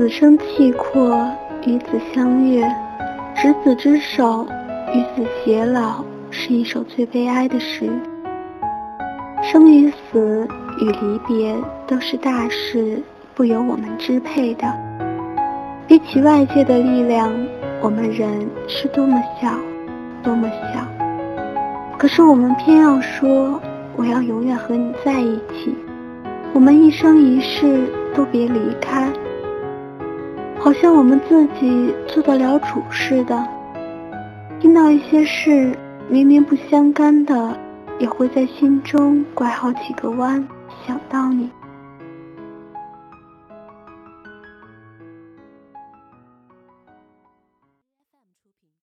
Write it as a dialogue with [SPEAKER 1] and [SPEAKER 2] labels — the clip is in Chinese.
[SPEAKER 1] 子生契阔，与子相悦；执子之手，与子偕老，是一首最悲哀的诗。生与死与离别都是大事，不由我们支配的。比起外界的力量，我们人是多么小，多么小。可是我们偏要说，我要永远和你在一起，我们一生一世都别离开。好像我们自己做得了主似的，听到一些事明明不相干的，也会在心中拐好几个弯，想到你。